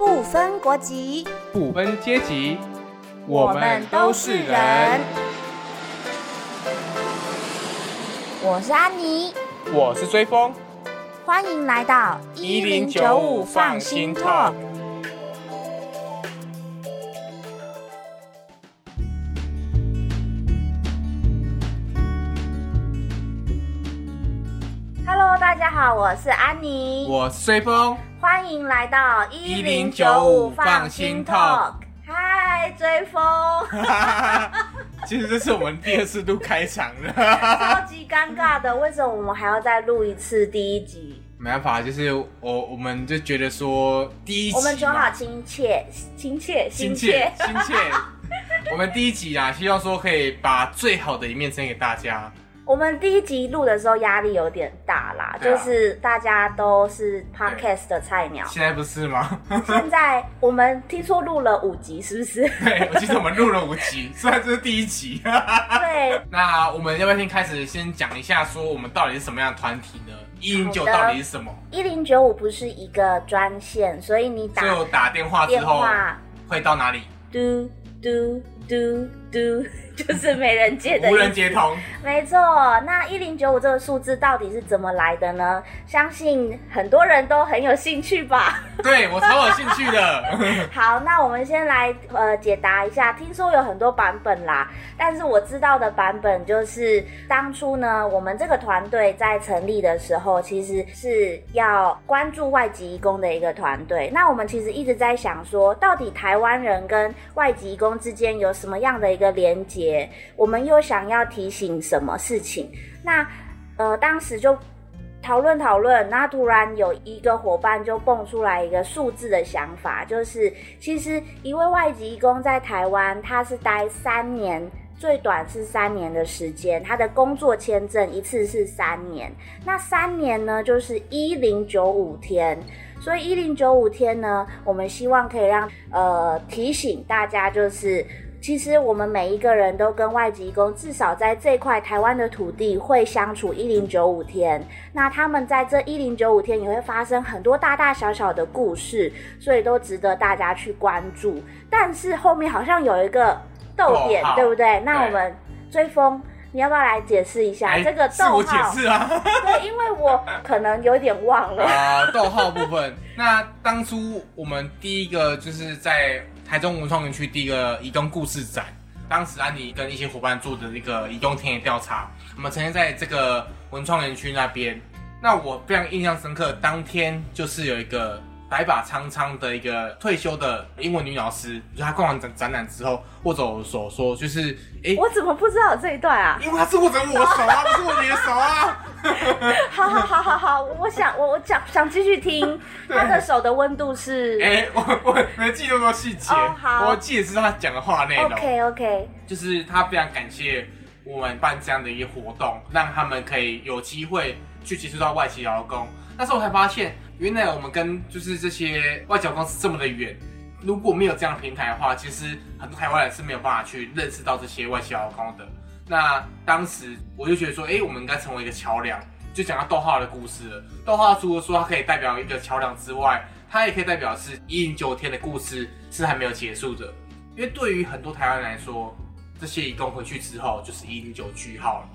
不分国籍，不分阶级，我们都是人。我是安妮，我是追风，欢迎来到一零九五放心 talk。Hello，大家好，我是安妮，我是追风。欢迎来到一零九五放心 talk 嗨，追风，其实这是我们第二次录开场了，超级尴尬的，为什么我们还要再录一次第一集？没办法，就是我我们就觉得说第一集我们说好亲切、亲切、亲切亲切，我们第一集啊，希望说可以把最好的一面呈现给大家。我们第一集录的时候压力有点大啦，对啊就是大家都是 podcast 的菜鸟。现在不是吗？现在我们听说录了五集，是不是？对，我记得我们录了五集，虽然这是第一集。对，那我们要不要先开始先讲一下，说我们到底是什么样的团体呢？一零九好的到底是什么？一零九五不是一个专线，所以你打打电话之电后话会到哪里？嘟嘟嘟嘟，就是没人接的无人接通。没错，那一零九五这个数字到底是怎么来的呢？相信很多人都很有兴趣吧。对我超有兴趣的。好，那我们先来呃解答一下。听说有很多版本啦，但是我知道的版本就是当初呢，我们这个团队在成立的时候，其实是要关注外籍移工的一个团队。那我们其实一直在想说，到底台湾人跟外籍移工之间有什么样的一个连结？我们又想要提醒什么事情？那呃，当时就讨论讨论，那突然有一个伙伴就蹦出来一个数字的想法，就是其实一位外籍移工在台湾，他是待三年。最短是三年的时间，他的工作签证一次是三年，那三年呢就是一零九五天，所以一零九五天呢，我们希望可以让呃提醒大家，就是其实我们每一个人都跟外籍工至少在这块台湾的土地会相处一零九五天。那他们在这一零九五天也会发生很多大大小小的故事，所以都值得大家去关注。但是后面好像有一个逗点对不对？那我们追风。你要不要来解释一下、哎这个是我逗号？解释啊。对，因为我可能有点忘了。啊，逗号部分。那当初我们第一个就是在台中文创园区第一个移动故事展，当时安妮跟一些伙伴做的一个移动田野调查，我们曾经在这个文创园区那边。那我非常印象深刻，当天就是有一个白发苍苍的一个退休的英文女老师，就她逛完展展览之后握着我的手说，就是诶，我怎么不知道有这一段啊？因为她是握着我手啊，不是握你的手啊。好好好好好，我想我我想想继续听。对他的手的温度是、哎、我我没记那么多细节，哦好我记得是他讲的话内容 OK OK，就是他非常感谢我们办这样的一个活动，让他们可以有机会去接触到外籍劳工。那时候我才发现，原来我们跟就是这些外交公司这么的远。如果没有这样的平台的话，其实很多台湾人是没有办法去认识到这些外籍劳工的。那当时我就觉得说，哎、我们应该成为一个桥梁，就讲到逗号的故事了。逗号除了说它可以代表一个桥梁之外，它也可以代表是一零九天的故事是还没有结束的。因为对于很多台湾人来说，这些义工回去之后就是一零九句号了，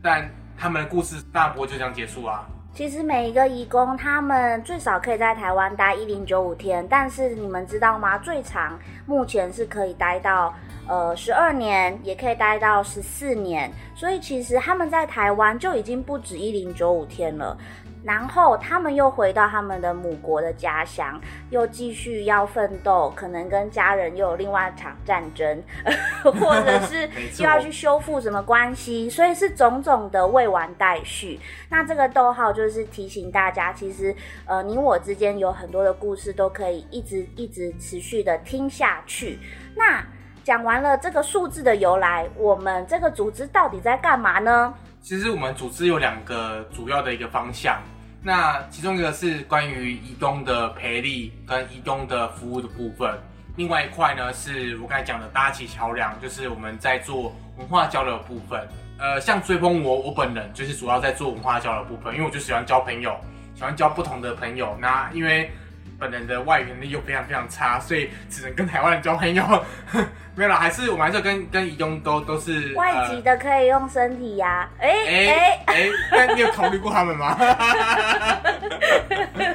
但他们的故事当然不会就这样结束啊。其实每一个义工他们最少可以在台湾待一零九五天，但是你们知道吗？最长目前是可以待到呃十二年，也可以待到十四年，所以其实他们在台湾就已经不止一零九五天了。然后他们又回到他们的母国的家乡，又继续要奋斗，可能跟家人又有另外一场战争，或者是 又要去修复什么关系，所以是种种的未完待续。那这个逗号就是提醒大家，其实呃你我之间有很多的故事都可以一直一直持续的听下去。那讲完了这个数字的由来，我们这个组织到底在干嘛呢？其实我们组织有两个主要的一个方向，那其中一个是关于移动的培力跟移动的服务的部分，另外一块呢是我刚才讲的搭起桥梁，就是我们在做文化交流的部分。呃，像追风我我本人就是主要在做文化交流的部分，因为我就喜欢交朋友，喜欢交不同的朋友。那因为本人的外语能力又非常非常差，所以只能跟台湾人交朋友。没有啦，还是我们还是跟跟移工都都是外籍的可以用身体呀、哎哎哎，哎，那你有考虑过他们吗？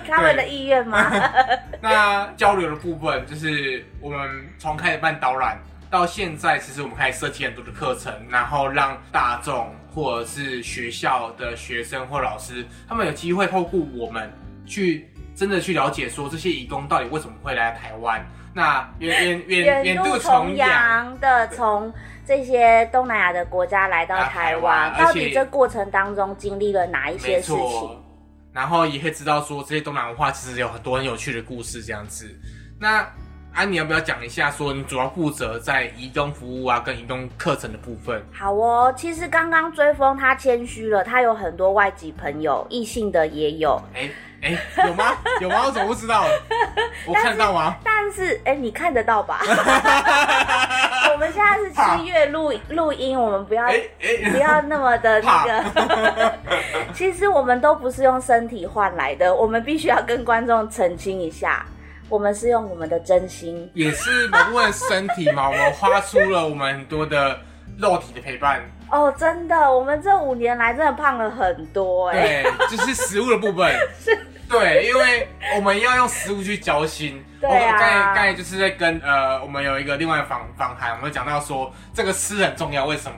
他们的意愿吗？那交流的部分，就是我们从开始办导览到现在，其实我们开始设计很多的课程，然后让大众或者是学校的学生或老师，他们有机会透过我们去真的去了解说这些移工到底为什么会来台湾。那 远远远远渡重洋，的从这些东南亚的国家来到台台湾湾，到底这过程当中经历了哪一些事情？然后也会知道说这些东南亚文化其实有很多很有趣的故事这样子。那安妮要不要讲一下说你主要负责在移动服务啊跟移动课程的部分？好哦，其实刚刚追风他谦虚了，他有很多外籍朋友，异性的也有。哎哎，有吗？有吗？我怎么不知道？我看得到吗？但是，哎、你看得到吧？我们现在是七月录录音，我们不要不要那么的那个。其实我们都不是用身体换来的，我们必须要跟观众澄清一下，我们是用我们的真心。也是某部分身体嘛，我们花出了我们很多的肉体的陪伴。哦，真的，我们这五年来真的胖了很多哎、对，就是食物的部分。对，因为我们要用食物去交心。对啊我刚才刚才就是在跟呃，我们有一个另外的访访谈，我们讲到说这个吃很重要，为什么？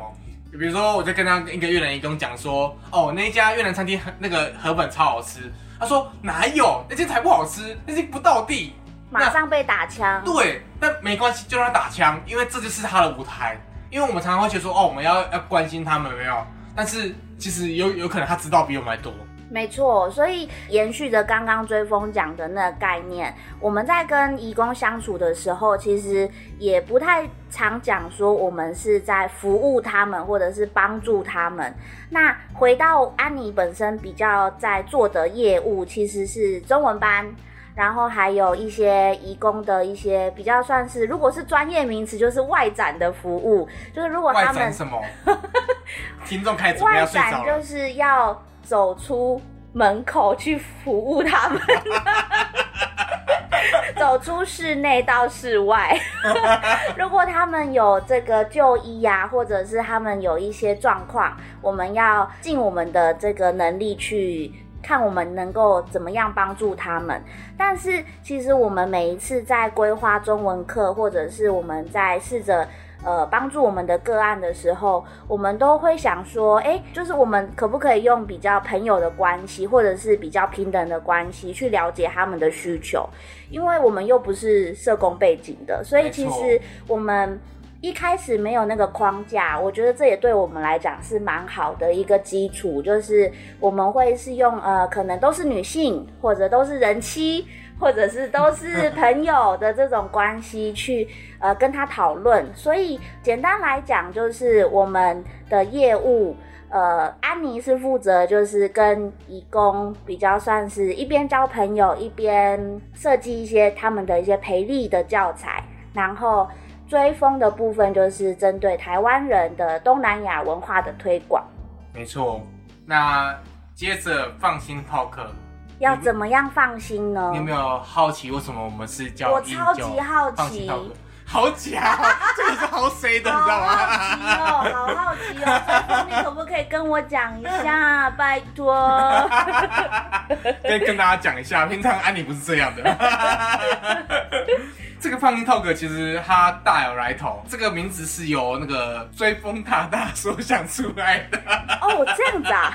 比如说，我就跟他一个越南义工讲说，哦，那一家越南餐厅那个河粉超好吃。他说哪有，那间才不好吃，那间不到地。马上被打枪。对，但没关系，就让他打枪，因为这就是他的舞台。因为我们常常会觉得说，哦，我们要要关心他们，有没有？但是其实有有可能他知道比我们还多。没错，所以延续着刚刚追风讲的那个概念，我们在跟义工相处的时候，其实也不太常讲说我们是在服务他们，或者是帮助他们。那回到安妮本身比较在做的业务，其实是中文班。然后还有一些义工的一些比较算是，如果是专业名词，就是外展的服务，就是如果他们展什么？听众开始准备外要睡着了。展就是要走出门口去服务他们，走出室内到室外。如果他们有这个就医呀、或者是他们有一些状况，我们要尽我们的这个能力去。看我们能够怎么样帮助他们，但是其实我们每一次在规划中文课，或者是我们在试着呃帮助我们的个案的时候，我们都会想说，哎，就是我们可不可以用比较朋友的关系，或者是比较平等的关系去了解他们的需求，因为我们又不是社工背景的，所以其实我们。一开始没有那个框架，我觉得这也对我们来讲是蛮好的一个基础，就是我们会是用呃，可能都是女性，或者都是人妻，或者是都是朋友的这种关系去呃跟他讨论。所以简单来讲，就是我们的业务。呃，安妮是负责就是跟义工比较算是一边交朋友，一边设计一些他们的一些培力的教材，然后追风的部分就是针对台湾人的东南亚文化的推广。没错。那接着放心 talk，要怎么样放心呢你有？没有好奇为什么我们是叫我超级好奇好假哦，这个是好谁的，你知道好好奇吗？哦，好好奇哦！你可不可以跟我讲一下？拜托。跟跟大家讲一下，平常安妮不是这样的。这个放心 talk 其实它大有来头，这个名字是由那个追风大大所想出来的，哦，这样子啊？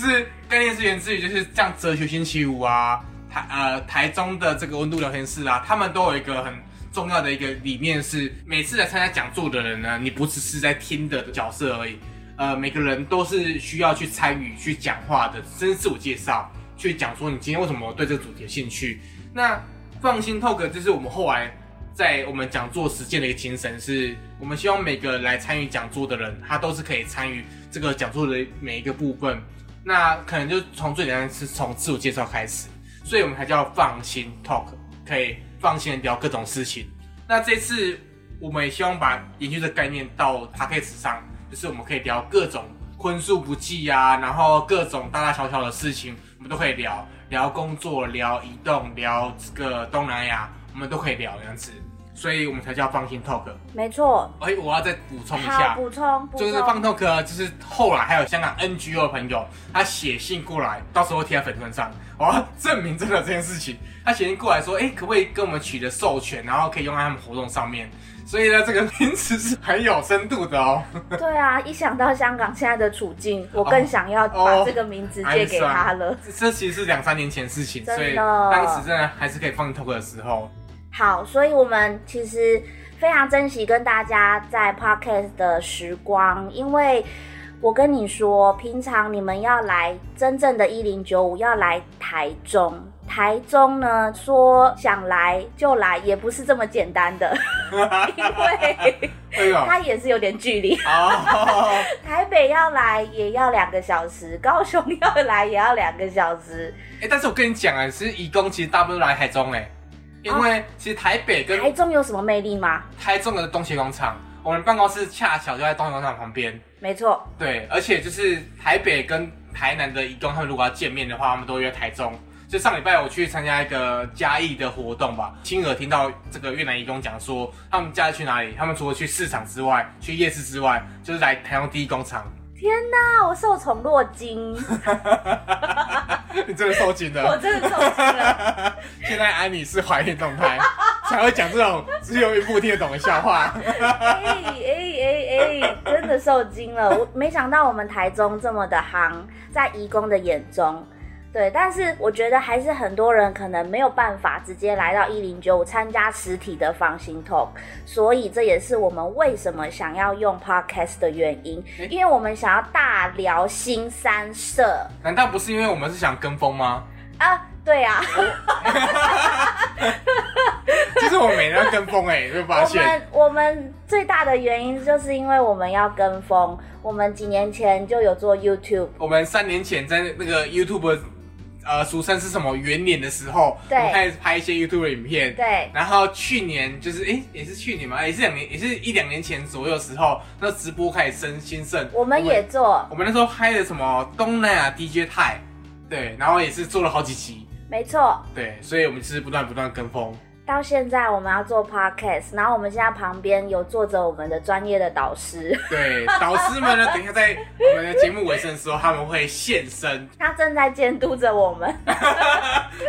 是概念是源自于就是像哲学星期五啊，台呃台中的这个温度聊天室啊，他们都有一个很重要的一个理念是，每次来参加讲座的人呢，你不只是在听的角色而已，呃，每个人都是需要去参与、去讲话的，甚至自我介绍，去讲说你今天为什么对这个主题有兴趣。那放心 talk 就是我们后来在我们讲座实践的一个精神，是我们希望每个来参与讲座的人，他都是可以参与这个讲座的每一个部分。那可能就从最简单是从自我介绍开始，所以我们才叫放心 talk，可以放心的聊各种事情。那这次我们也希望把延续这个概念到 p a c k a g e 上，就是我们可以聊各种荤素不忌啊，然后各种大大小小的事情，我们都可以聊，聊工作、聊移动、聊这个东南亚，我们都可以聊这样子，所以我们才叫放心 talk。没错。哎，我要再补充一，下，补充，充就是放 talk，就是后来还有香港 NGO 的朋友，他写信过来，到时候贴在粉团上，我要证明真的这件事情。他写信过来说，哎，可不可以跟我们取得授权，然后可以用在他们活动上面？所以呢，这个名词是很有深度的哦。对啊，一想到香港现在的处境，我更想要把哦这个名字借给他了。这这其实是两三年前的事情，所以当时真的还是可以放 talk 的时候。好，所以我们其实非常珍惜跟大家在 podcast 的时光，因为我跟你说，平常你们要来真正的一零九五，要来台中。台中呢，说想来就来，也不是这么简单的，因为 它也是有点距离。哦，台北要来也要两个小时，高雄要来也要两个小时。哎，但是我跟你讲啊，其实义工其实大部分都来台中哎，因为其实台北跟台中有什么魅力吗？台中的东协广场，我们办公室恰巧就在东协广场旁边。没错，对，而且就是台北跟台南的移工，他们如果要见面的话，他们都约台中。就上礼拜我去参加一个嘉义的活动吧，亲耳听到这个越南义工讲说，他们嘉义去哪里？他们除了去市场之外，去夜市之外，就是来台中第一工厂。天哪，我受宠若惊，你真的受惊我。真的受惊了。现在安妮是怀孕状态，才会讲这种只有孕妇听得懂的笑话。哎哎哎哎，真的受惊了！我没想到我们台中这么的夯，在义工的眼中。对，但是我觉得还是很多人可能没有办法直接来到一零九五参加实体的房型 talk，所以这也是我们为什么想要用 podcast 的原因，诶因为我们想要大聊新三社难道不是因为我们是想跟风吗？啊，对啊，其实我们每天要跟风哎、你会发我现。们我们最大的原因就是因为我们要跟风，我们几年前就有做 YouTube。我们三年前在那个 YouTube，呃，俗称是什么元年的时候，对我们开始拍一些 YouTube 的影片。对，然后去年就是，诶，也是去年嘛，也是两年，也是一两年前左右的时候，那直播开始升兴盛。我们也做，我们那时候拍的什么东南亚 DJ 泰，对，然后也是做了好几集，没错。对，所以我们就是不断不断跟风。到现在我们要做 podcast，然后我们现在旁边有坐着我们的专业的导师，对，导师们呢，等一下在我们的节目尾声的时候，他们会现身。他正在监督着我们。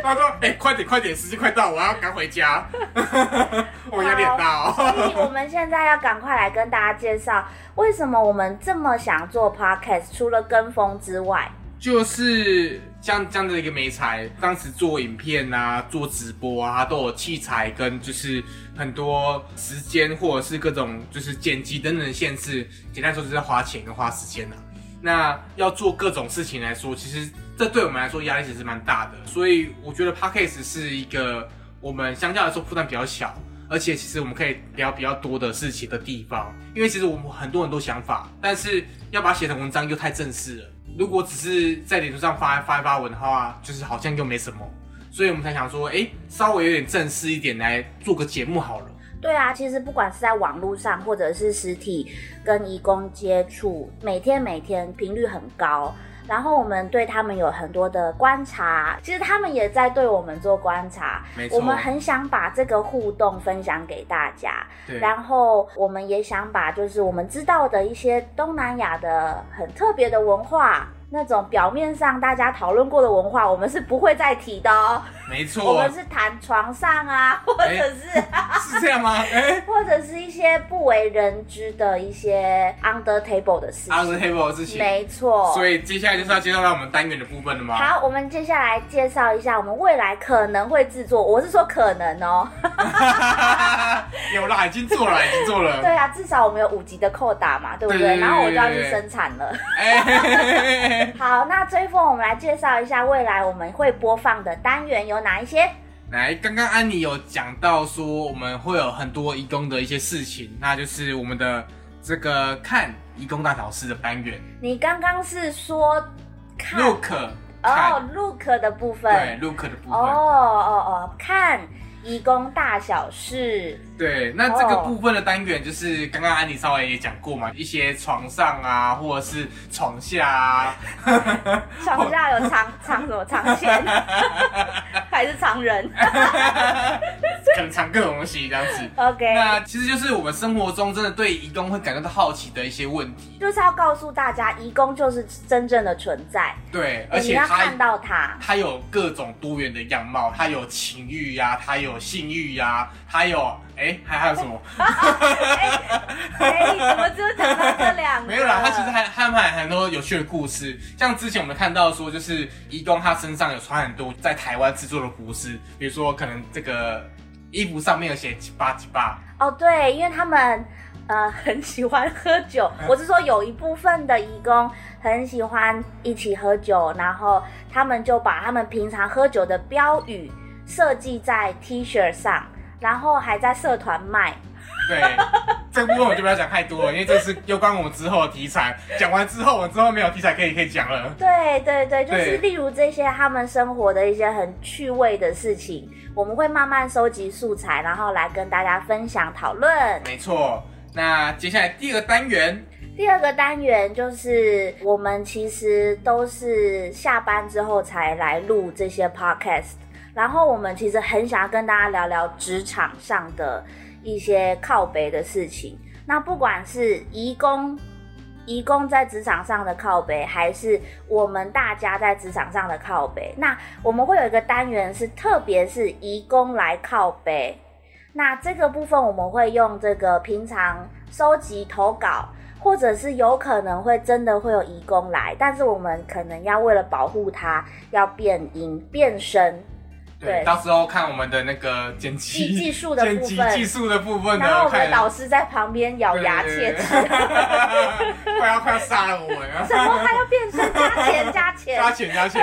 他说：“哎、快点，快点，时间快到，我要赶回家。”我压力很大所以哦。我们现在要赶快来跟大家介绍，为什么我们这么想做 podcast，除了跟风之外，就是像这样的一个媒材，当时做影片啊，做直播啊，都有器材跟就是很多时间或者是各种就是剪辑等等的限制。简单说就是花钱跟花时间啊。那要做各种事情来说，其实这对我们来说压力其实蛮大的。所以我觉得 podcast 是一个我们相较来说负担比较小，而且其实我们可以聊比较多的事情的地方。因为其实我们很多很多想法，但是要把写成文章又太正式了。如果只是在脸书上发发一发文的话，就是好像又没什么，所以我们才想说，哎、稍微有点正式一点来做个节目好了。对啊，其实不管是在网络上或者是实体跟义工接触，每天每天频率很高。然后我们对他们有很多的观察，其实他们也在对我们做观察。我们很想把这个互动分享给大家，对，然后我们也想把就是我们知道的一些东南亚的很特别的文化，那种表面上大家讨论过的文化，我们是不会再提的哦。我没错我们，是谈床上啊，或者是、是这样吗？哎、或者是一些不为人知的一些 under table 的事情。table 的事情。没错。所以接下来就是要介绍到我们单元的部分了吗？好，我们接下来介绍一下我们未来可能会制作，我是说可能哦。有啦，已经做了，已经做了。对啊，至少我们有五集的扣打嘛，对不对？然后我就要去生产了。哎、好，那追风，我们来介绍一下未来我们会播放的单元有哪一些？来，刚刚安妮有讲到说我们会有很多义工的一些事情，那就是我们的这个看义工大导师的单元你刚刚是说看，look 哦看，，look 的部分。对 look 的部分哦，哦哦，看义工大小事。对，那这个哦部分的单元就是刚刚安妮稍微也讲过嘛，一些床上啊，或者是床下啊，床下有藏藏什么？藏线，还是藏人可能藏各种东西这样子。？OK，那其实就是我们生活中真的对义工会感觉到好奇的一些问题。就是要告诉大家，义工就是真正的存在，对，而且它要看到他，他有各种多元的样貌，他有情欲呀、他有性欲呀、他有哎、还还有什么？哎，怎么只有讲到这两个？没有啦，他其实还还还很多有趣的故事，像之前我们看到说，就是义工他身上有穿很多在台湾制作的服饰，比如说可能这个衣服上面有写几八几八，哦，对，因为他们呃 很喜欢喝酒，我是说有一部分的义工很喜欢一起喝酒，然后他们就把他们平常喝酒的标语设计在 T 恤上，然后还在社团卖。对，这部分我就不要讲太多了，因为这是有关我们之后的题材。讲完之后，我们之后没有题材可以可以讲了。对对对，就是例如这些他们生活的一些很趣味的事情，我们会慢慢收集素材，然后来跟大家分享讨论。没错，那接下来第二个单元，第二个单元就是我们其实都是下班之后才来录这些 podcast，然后我们其实很想要跟大家聊聊职场上的一些靠背的事情。那不管是移工。移工在职场上的靠背，还是我们大家在职场上的靠背？那我们会有一个单元是，特别是移工来靠背。那这个部分我们会用这个平常收集投稿，或者是有可能会真的会有移工来，但是我们可能要为了保护它，要变音变声，对，到时候看我们的那个剪辑技技术的部分。技术的部分，然后我们的导师在旁边咬牙切齿，对 快要快要杀了我了，什么？还要变身加钱加钱。加，钱加钱，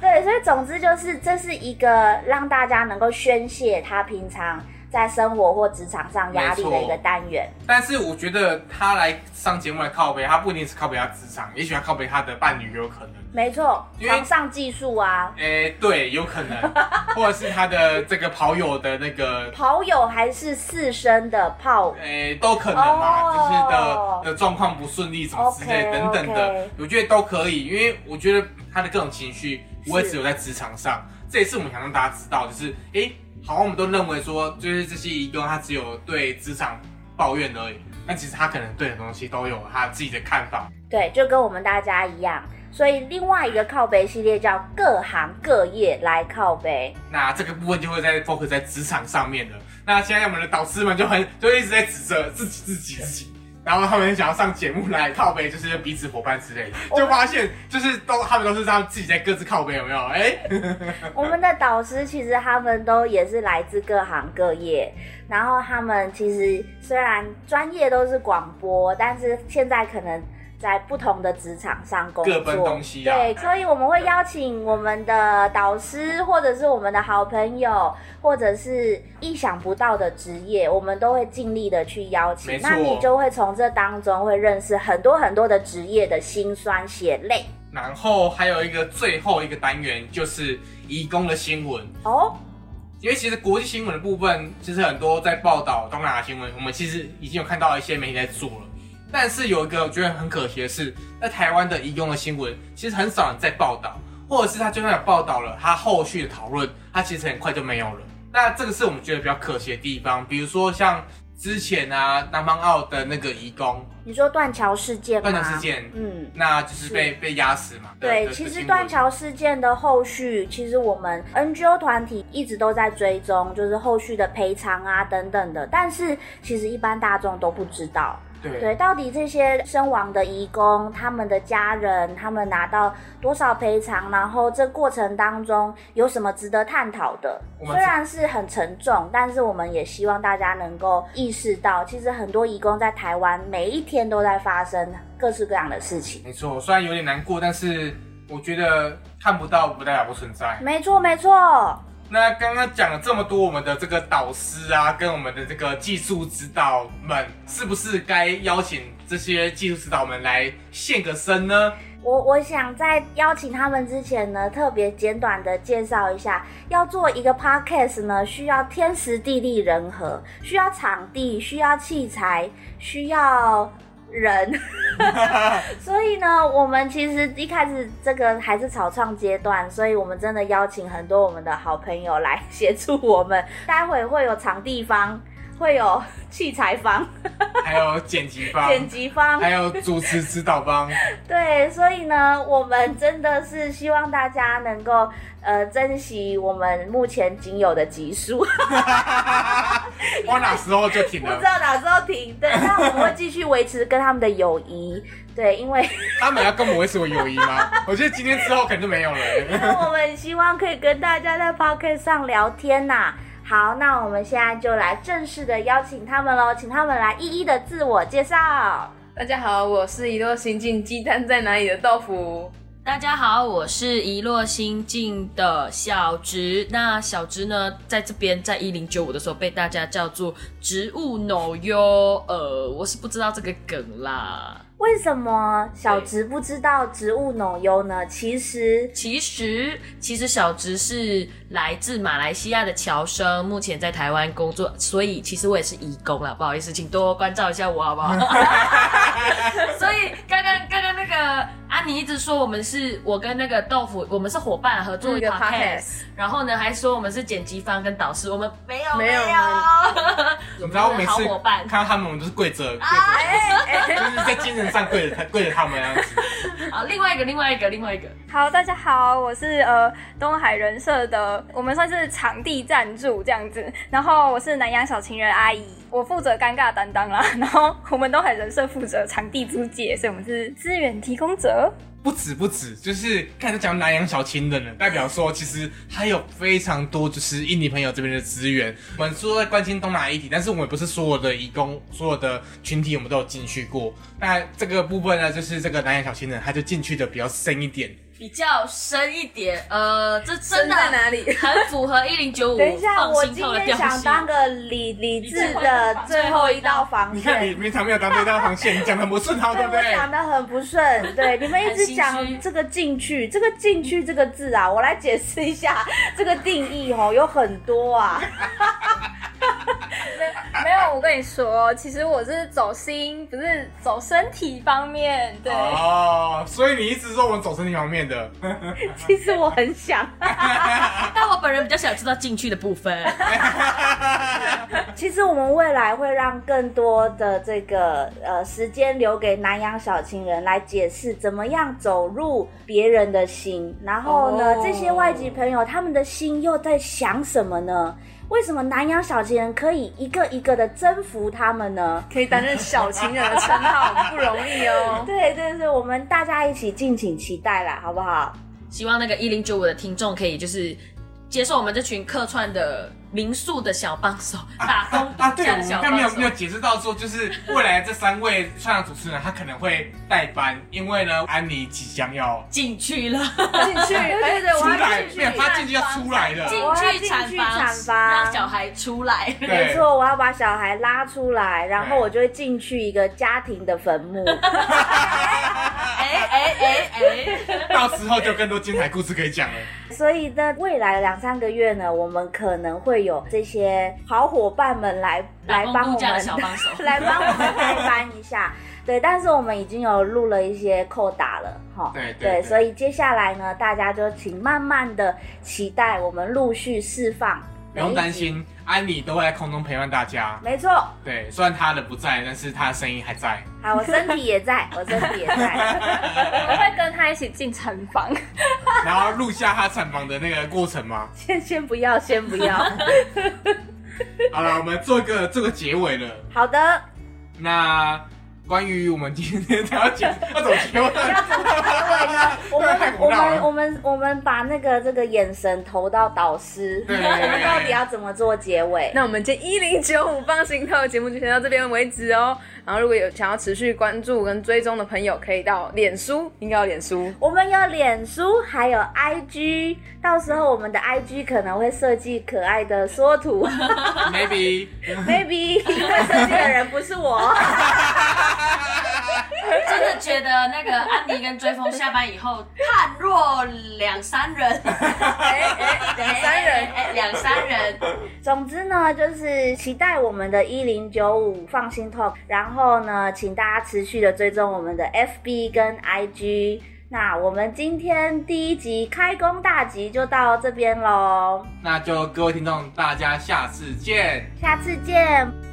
对，所以总之就是这是一个让大家能够宣泄他平常在生活或职场上压力的一个单元。但是我觉得他来上节目来靠背，他不一定是靠背他职场，也许他靠背他的伴侣有可能。没错，床上技术啊，诶、对，有可能，或者是他的这个跑友的那个，跑友还是四身的炮。诶、都可能嘛，哦。就是的的状况不顺利什么之类等等的。我觉得都可以，因为我觉得他的各种情绪不会只有在职场上，这也是我们想让大家知道，就是诶、好像我们都认为说，就是这些义工他只有对职场抱怨而已，但其实他可能对很多东西都有他自己的看法。对，就跟我们大家一样。所以另外一个靠背系列叫各行各业来靠背。那这个部分就会在 focus 在职场上面的。那现在我们的导师们就很就一直在指责自己自己自己，然后他们想要上节目来靠背，就是彼此伙伴之类的，就发现就是都他们都是这样自己在各自靠背，有没有？哎、我们的导师其实他们都也是来自各行各业，然后他们其实虽然专业都是广播，但是现在可能。在不同的职场上工作，各奔东西啊对，所以我们会邀请我们的导师，或者是我们的好朋友，或者是意想不到的职业，我们都会尽力的去邀请。错那你就会从这当中会认识很多很多的职业的辛酸血泪然后还有一个最后一个单元就是移工的新闻。哦。因为其实国际新闻的部分，其实很多在报道东南亚新闻，我们其实已经有看到一些媒体在做了。但是有一个我觉得很可惜的是，在台湾的移工的新闻，其实很少人在报道，或者是他就算有报道了，他后续的讨论，他其实很快就没有了。那这个是我们觉得比较可惜的地方，比如说像之前啊，南方澳的那个移工你说断桥事件吗？断桥事件，嗯。那就是被被压死嘛。的对，其实断桥事件的后续，其实我们 NGO 团体一直都在追踪，就是后续的赔偿啊等等的，但是其实一般大众都不知道。对对，到底这些身亡的移工，他们的家人，他们拿到多少赔偿？然后这过程当中有什么值得探讨的？我虽然是很沉重，但是我们也希望大家能够意识到，其实很多移工在台湾每一天都在发生各式各样的事情。没错，虽然有点难过，但是我觉得看不到不代表不存在。没错，没错。那刚刚讲了这么多，我们的这个导师啊，跟我们的这个技术指导们，是不是该邀请这些技术指导们来现个身呢？我我想在邀请他们之前呢，特别简短的介绍一下，要做一个 podcast 呢，需要天时地利人和，需要场地，需要器材，需要人。所以呢，我们其实一开始这个还是草创阶段，所以我们真的邀请很多我们的好朋友来协助我们。待会会有场地方。会有器材方，还有剪辑方，剪辑方，还有主持指导方。对，所以呢，我们真的是希望大家能够呃珍惜我们目前仅有的集数。我哪时候就停了？不知道哪时候停。对，但我们会继续维持跟他们的友谊。对，因为他们要跟我们维持友谊吗？我觉得今天之后可能就没有了。那我们希望可以跟大家在 p o c k e t 上聊天呐。好，那我们现在就来正式的邀请他们喽，请他们来一一的自我介绍。大家好，我是一落心境鸡蛋在哪里的豆腐。大家好，我是一落心境的小植。那小植呢，在这边在一零九五的时候被大家叫做植物脑哟。呃，我是不知道这个梗啦。为什么小植不知道植物农优呢？其实，其实，其实小植是来自马来西亚的侨生，目前在台湾工作，所以其实我也是义工了，不好意思，请多关照一下我好不好？所以刚刚刚刚那个。啊！你一直说我们是我跟那个豆腐，我们是伙伴合作一个 podcast，然后呢还说我们是剪辑方跟导师，我们没有没有，你知道我每次看到他们，我们都是跪着跪着，就是在精神上跪着他跪着他们样子。好，另外一个另外一个另外一个，好，大家好，我是呃东海人社的，我们算是场地赞助这样子，然后我是南洋小情人阿姨，我负责尴尬担当啦，然后我们东海人社负责场地租借，所以我们是资源提供者。不止不止，就是开始讲南洋小青的人，代表说其实还有非常多就是印尼朋友这边的资源。我们说在关心东南亚议题，但是我们不是所有的义工、所有的群体我们都有进去过。那这个部分呢，就是这个南洋小情人，他就进去的比较深一点。比较深一点，呃，这真的在哪里？很符合一零九五。等一下，我今天想当个理理智的最后一道防线。你看，你平常没有当这道防线，你讲的不顺，对不对？讲的很不顺，对，你们一直讲这个进去，这个进去这个字啊，我来解释一下这个定义哦，有很多啊。没有，我跟你说，其实我是走心，不是走身体方面。对哦，所以你一直说我们走身体方面的。其实我很想，但我本人比较想知道进去的部分。其实我们未来会让更多的这个呃时间留给南洋小情人来解释怎么样走入别人的心，然后呢，这些外籍朋友他们的心又在想什么呢？为什么南洋小情人可以一个一个的征服他们呢？可以担任小情人的称号，不容易哦。对 对对，我们大家一起敬请期待啦，好不好？希望那个一零九五的听众可以就是接受我们这群客串的。民宿的小帮手，打工啊，对，我们没有没有解释到说，就是未来这三位串场主持人，他可能会代班，因为呢，安妮即将要进去了，进去，对 对，出来，没有，他进去要出来了，进去产房，让小孩出来，没错，我要把小孩拉出来，然后我就会进去一个家庭的坟墓，哎哎哎哎，到时候就更多精彩故事可以讲了。所以呢，未来两三个月呢，我们可能会有这些好伙伴们来来帮我们，来帮我们代班一下。对，但是我们已经有录了一些扣打了，哈。对对。所以接下来呢，大家就请慢慢的期待我们陆续释放。不用担心，安妮都会在空中陪伴大家。没错。对，虽然她的不在，但是她的声音还在。好，我身体也在，我身体也在。我会跟他一起进产房，然后录下他产房的那个过程吗？先先不要，先不要。好了，我们做一个这个结尾了。好的。那。关于我们今天要讲要怎么结尾？要怎么结尾呢？我们我们我们我们把那个这个眼神投到导师，我们到底要怎么做结尾？那我们这一零九五放心套节目就先到这边为止哦。然后如果有想要持续关注跟追踪的朋友，可以到脸书，应该有脸书。我们有脸书，还有 IG，到时候我们的 IG 可能会设计可爱的缩图。Maybe Maybe 因为设计的人不是我。真的觉得那个安妮跟追风下班以后判若两三人，哎哎，两三人。哎，两三人。总之呢，就是期待我们的一零九五放心 talk，然后呢，请大家持续的追踪我们的 FB 跟 IG。那我们今天第一集开工大吉就到这边喽，那就各位听众，大家下次见。下次见。